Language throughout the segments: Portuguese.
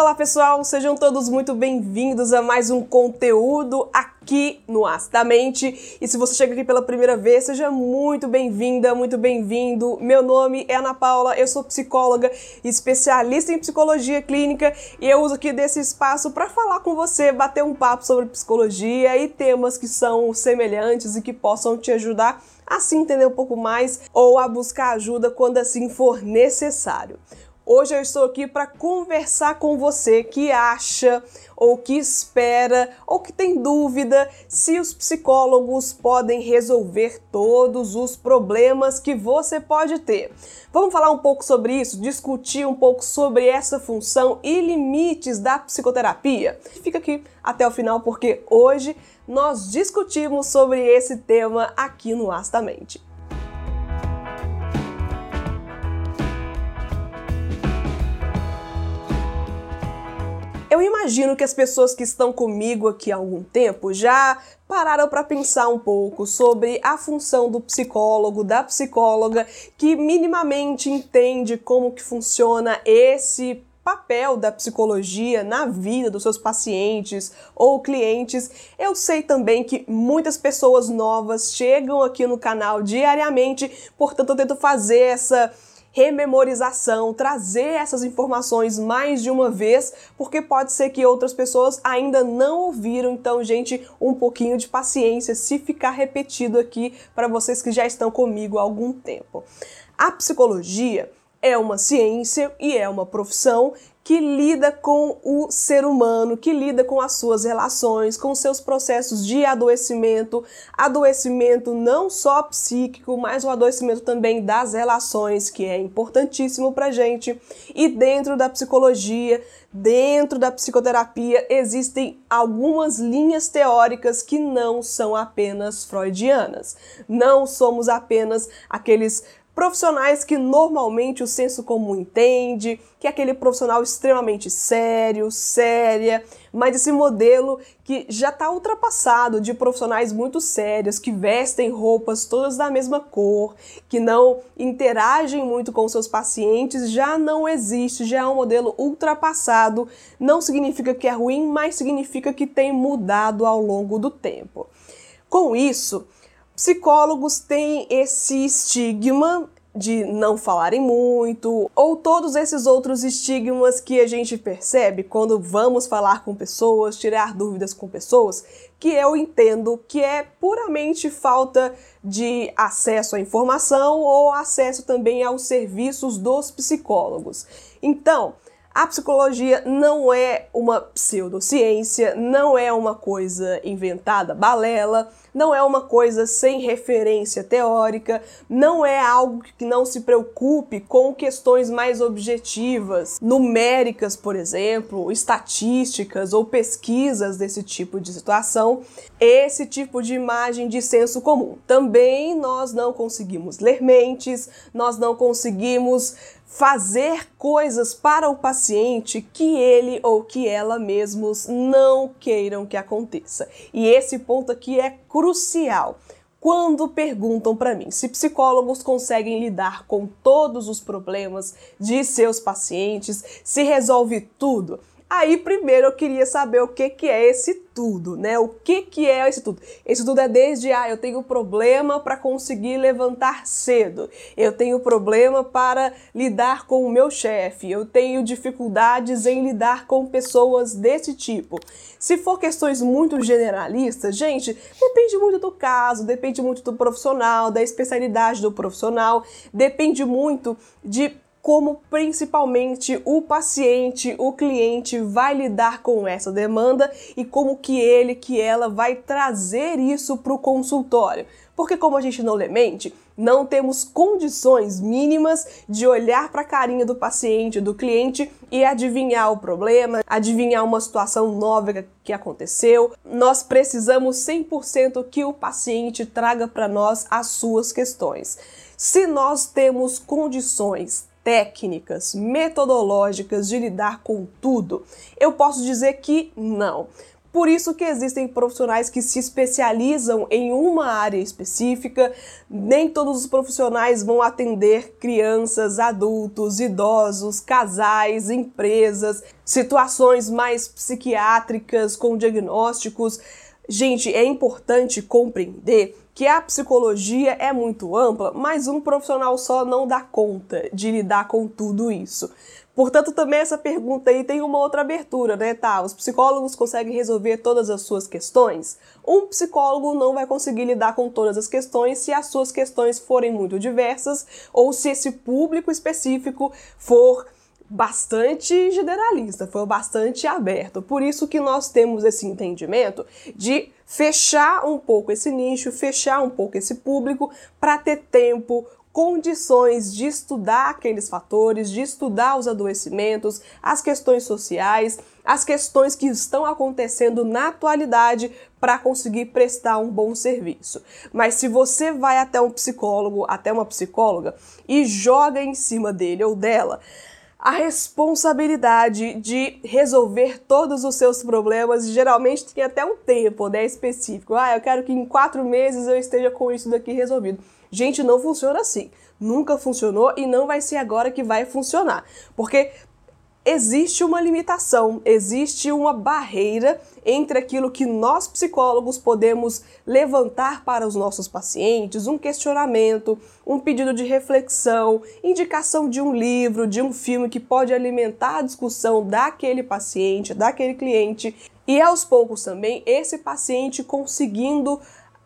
Olá pessoal, sejam todos muito bem-vindos a mais um conteúdo aqui no Astamente. E se você chega aqui pela primeira vez, seja muito bem-vinda, muito bem-vindo. Meu nome é Ana Paula, eu sou psicóloga, especialista em psicologia clínica e eu uso aqui desse espaço para falar com você, bater um papo sobre psicologia e temas que são semelhantes e que possam te ajudar a se entender um pouco mais ou a buscar ajuda quando assim for necessário. Hoje eu estou aqui para conversar com você que acha ou que espera ou que tem dúvida se os psicólogos podem resolver todos os problemas que você pode ter. Vamos falar um pouco sobre isso, discutir um pouco sobre essa função e limites da psicoterapia? Fica aqui até o final porque hoje nós discutimos sobre esse tema aqui no Astamente. Eu imagino que as pessoas que estão comigo aqui há algum tempo já pararam para pensar um pouco sobre a função do psicólogo, da psicóloga, que minimamente entende como que funciona esse papel da psicologia na vida dos seus pacientes ou clientes. Eu sei também que muitas pessoas novas chegam aqui no canal diariamente, portanto eu tento fazer essa rememorização, trazer essas informações mais de uma vez, porque pode ser que outras pessoas ainda não ouviram. Então, gente, um pouquinho de paciência se ficar repetido aqui para vocês que já estão comigo há algum tempo. A psicologia é uma ciência e é uma profissão que lida com o ser humano, que lida com as suas relações, com seus processos de adoecimento, adoecimento não só psíquico, mas o adoecimento também das relações, que é importantíssimo para gente. E dentro da psicologia, dentro da psicoterapia, existem algumas linhas teóricas que não são apenas freudianas. Não somos apenas aqueles profissionais que normalmente o senso comum entende, que é aquele profissional extremamente sério, séria, mas esse modelo que já está ultrapassado de profissionais muito sérios, que vestem roupas todas da mesma cor, que não interagem muito com seus pacientes, já não existe, já é um modelo ultrapassado. Não significa que é ruim, mas significa que tem mudado ao longo do tempo. Com isso, Psicólogos têm esse estigma de não falarem muito, ou todos esses outros estigmas que a gente percebe quando vamos falar com pessoas, tirar dúvidas com pessoas, que eu entendo que é puramente falta de acesso à informação ou acesso também aos serviços dos psicólogos. Então, a psicologia não é uma pseudociência, não é uma coisa inventada, balela, não é uma coisa sem referência teórica, não é algo que não se preocupe com questões mais objetivas, numéricas, por exemplo, estatísticas ou pesquisas desse tipo de situação, esse tipo de imagem de senso comum. Também nós não conseguimos ler mentes, nós não conseguimos fazer coisas para o paciente que ele ou que ela mesmos não queiram que aconteça. E esse ponto aqui é crucial. Quando perguntam para mim se psicólogos conseguem lidar com todos os problemas de seus pacientes, se resolve tudo, Aí primeiro eu queria saber o que, que é esse tudo, né? O que, que é esse tudo? Esse tudo é desde, ah, eu tenho problema para conseguir levantar cedo, eu tenho problema para lidar com o meu chefe, eu tenho dificuldades em lidar com pessoas desse tipo. Se for questões muito generalistas, gente, depende muito do caso, depende muito do profissional, da especialidade do profissional, depende muito de como principalmente o paciente, o cliente vai lidar com essa demanda e como que ele, que ela vai trazer isso para o consultório. Porque como a gente não lê mente, não temos condições mínimas de olhar para a carinha do paciente, do cliente e adivinhar o problema, adivinhar uma situação nova que aconteceu. Nós precisamos 100% que o paciente traga para nós as suas questões. Se nós temos condições técnicas, metodológicas de lidar com tudo? Eu posso dizer que não. Por isso que existem profissionais que se especializam em uma área específica. Nem todos os profissionais vão atender crianças, adultos, idosos, casais, empresas, situações mais psiquiátricas com diagnósticos. Gente, é importante compreender que a psicologia é muito ampla, mas um profissional só não dá conta de lidar com tudo isso. Portanto, também essa pergunta aí tem uma outra abertura, né? Tá, os psicólogos conseguem resolver todas as suas questões? Um psicólogo não vai conseguir lidar com todas as questões se as suas questões forem muito diversas ou se esse público específico for bastante generalista, foi bastante aberto. Por isso que nós temos esse entendimento de fechar um pouco esse nicho, fechar um pouco esse público para ter tempo, condições de estudar aqueles fatores, de estudar os adoecimentos, as questões sociais, as questões que estão acontecendo na atualidade para conseguir prestar um bom serviço. Mas se você vai até um psicólogo, até uma psicóloga e joga em cima dele ou dela a responsabilidade de resolver todos os seus problemas, geralmente tem até um tempo né, específico. Ah, eu quero que em quatro meses eu esteja com isso daqui resolvido. Gente, não funciona assim. Nunca funcionou e não vai ser agora que vai funcionar. Porque existe uma limitação, existe uma barreira entre aquilo que nós psicólogos podemos levantar para os nossos pacientes, um questionamento, um pedido de reflexão, indicação de um livro, de um filme que pode alimentar a discussão daquele paciente, daquele cliente, e aos poucos também esse paciente conseguindo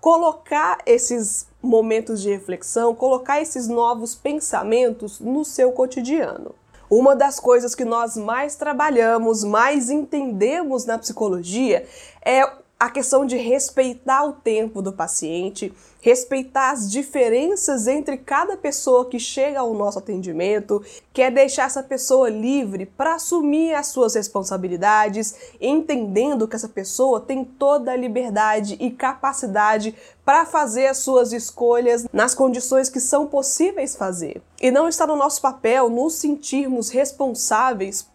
colocar esses momentos de reflexão, colocar esses novos pensamentos no seu cotidiano. Uma das coisas que nós mais trabalhamos, mais entendemos na psicologia é a questão de respeitar o tempo do paciente, respeitar as diferenças entre cada pessoa que chega ao nosso atendimento, que é deixar essa pessoa livre para assumir as suas responsabilidades, entendendo que essa pessoa tem toda a liberdade e capacidade para fazer as suas escolhas nas condições que são possíveis fazer. E não está no nosso papel nos sentirmos responsáveis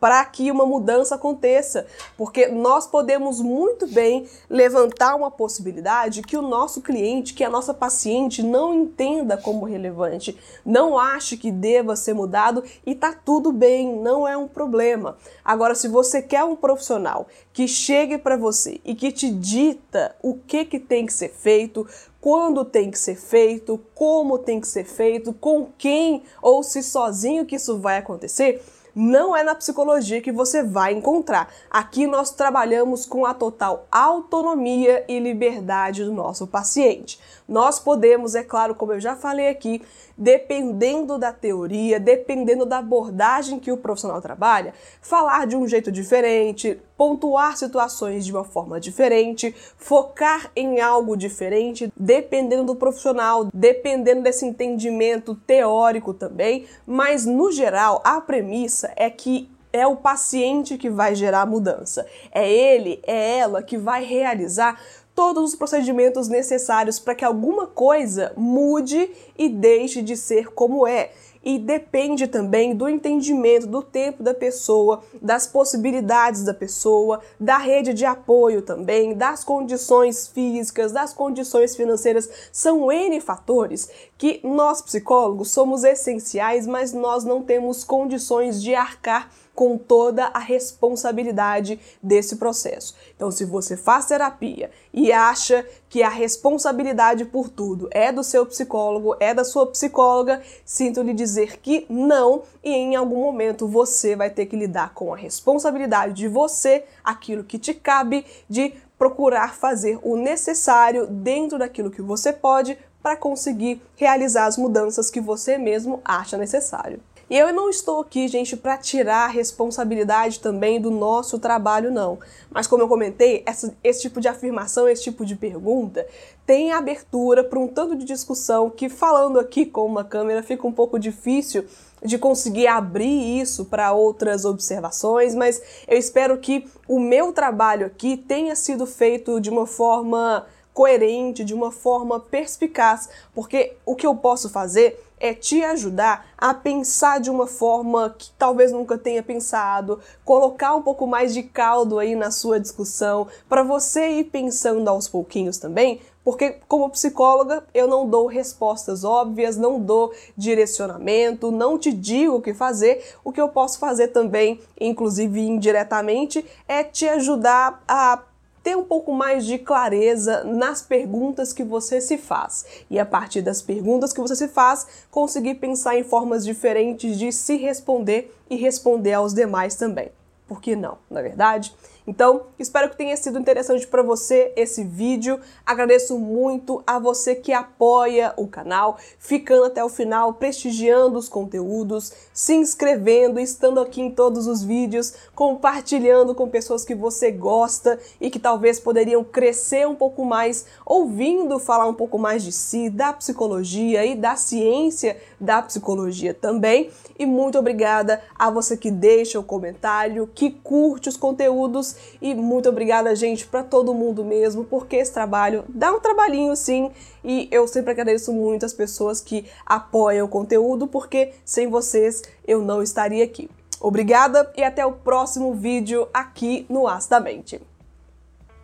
para que uma mudança aconteça, porque nós podemos muito bem levantar uma possibilidade que o nosso cliente, que a nossa paciente não entenda como relevante, não ache que deva ser mudado e tá tudo bem, não é um problema. Agora, se você quer um profissional que chegue para você e que te dita o que que tem que ser feito, quando tem que ser feito, como tem que ser feito, com quem ou se sozinho que isso vai acontecer, não é na psicologia que você vai encontrar. Aqui nós trabalhamos com a total autonomia e liberdade do nosso paciente. Nós podemos, é claro, como eu já falei aqui, dependendo da teoria, dependendo da abordagem que o profissional trabalha, falar de um jeito diferente, pontuar situações de uma forma diferente, focar em algo diferente, dependendo do profissional, dependendo desse entendimento teórico também, mas no geral a premissa é que é o paciente que vai gerar a mudança. É ele, é ela que vai realizar todos os procedimentos necessários para que alguma coisa mude e deixe de ser como é. E depende também do entendimento do tempo da pessoa, das possibilidades da pessoa, da rede de apoio também, das condições físicas, das condições financeiras. São N fatores que nós psicólogos somos essenciais, mas nós não temos condições de arcar com toda a responsabilidade desse processo. Então, se você faz terapia e acha que a responsabilidade por tudo é do seu psicólogo, é da sua psicóloga, sinto lhe dizer que não, e em algum momento você vai ter que lidar com a responsabilidade de você, aquilo que te cabe, de procurar fazer o necessário dentro daquilo que você pode para conseguir realizar as mudanças que você mesmo acha necessário. E eu não estou aqui, gente, para tirar a responsabilidade também do nosso trabalho, não. Mas como eu comentei, essa, esse tipo de afirmação, esse tipo de pergunta tem abertura para um tanto de discussão que, falando aqui com uma câmera, fica um pouco difícil de conseguir abrir isso para outras observações, mas eu espero que o meu trabalho aqui tenha sido feito de uma forma coerente, de uma forma perspicaz, porque o que eu posso fazer é te ajudar a pensar de uma forma que talvez nunca tenha pensado, colocar um pouco mais de caldo aí na sua discussão, para você ir pensando aos pouquinhos também, porque como psicóloga eu não dou respostas óbvias, não dou direcionamento, não te digo o que fazer. O que eu posso fazer também, inclusive indiretamente, é te ajudar a ter um pouco mais de clareza nas perguntas que você se faz. E a partir das perguntas que você se faz, conseguir pensar em formas diferentes de se responder e responder aos demais também. Por que não, na é verdade? Então, espero que tenha sido interessante para você esse vídeo. Agradeço muito a você que apoia o canal, ficando até o final, prestigiando os conteúdos, se inscrevendo, estando aqui em todos os vídeos, compartilhando com pessoas que você gosta e que talvez poderiam crescer um pouco mais, ouvindo falar um pouco mais de si, da psicologia e da ciência da psicologia também. E muito obrigada a você que deixa o comentário, que curte os conteúdos e muito obrigada, gente, para todo mundo mesmo, porque esse trabalho dá um trabalhinho sim, e eu sempre agradeço muito as pessoas que apoiam o conteúdo, porque sem vocês eu não estaria aqui. Obrigada e até o próximo vídeo aqui no Astamente.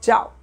Tchau!